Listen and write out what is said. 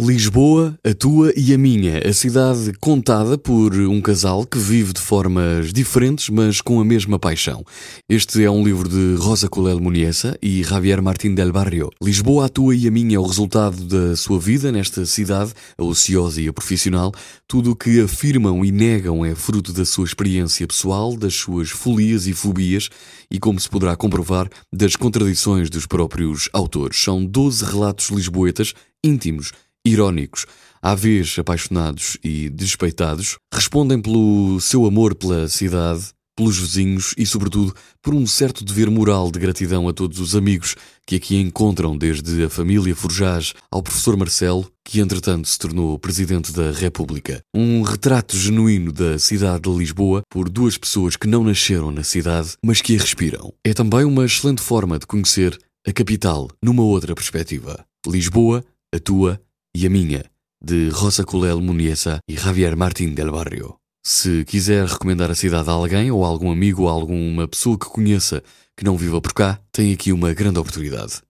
Lisboa, a tua e a minha, a cidade contada por um casal que vive de formas diferentes, mas com a mesma paixão. Este é um livro de Rosa Colel Muniesa e Javier Martín del Barrio. Lisboa, a tua e a minha é o resultado da sua vida nesta cidade, a ociosa e a profissional. Tudo o que afirmam e negam é fruto da sua experiência pessoal, das suas folias e fobias e, como se poderá comprovar, das contradições dos próprios autores. São 12 relatos lisboetas íntimos irónicos, à vez apaixonados e despeitados, respondem pelo seu amor pela cidade, pelos vizinhos e, sobretudo, por um certo dever moral de gratidão a todos os amigos que aqui encontram, desde a família Forjage ao professor Marcelo, que entretanto se tornou presidente da República. Um retrato genuíno da cidade de Lisboa por duas pessoas que não nasceram na cidade, mas que a respiram. É também uma excelente forma de conhecer a capital numa outra perspectiva. Lisboa, a tua e a minha, de Rosa Colel Muniesa e Javier Martín del Barrio. Se quiser recomendar a cidade a alguém, ou algum amigo, ou alguma pessoa que conheça que não viva por cá, tem aqui uma grande oportunidade.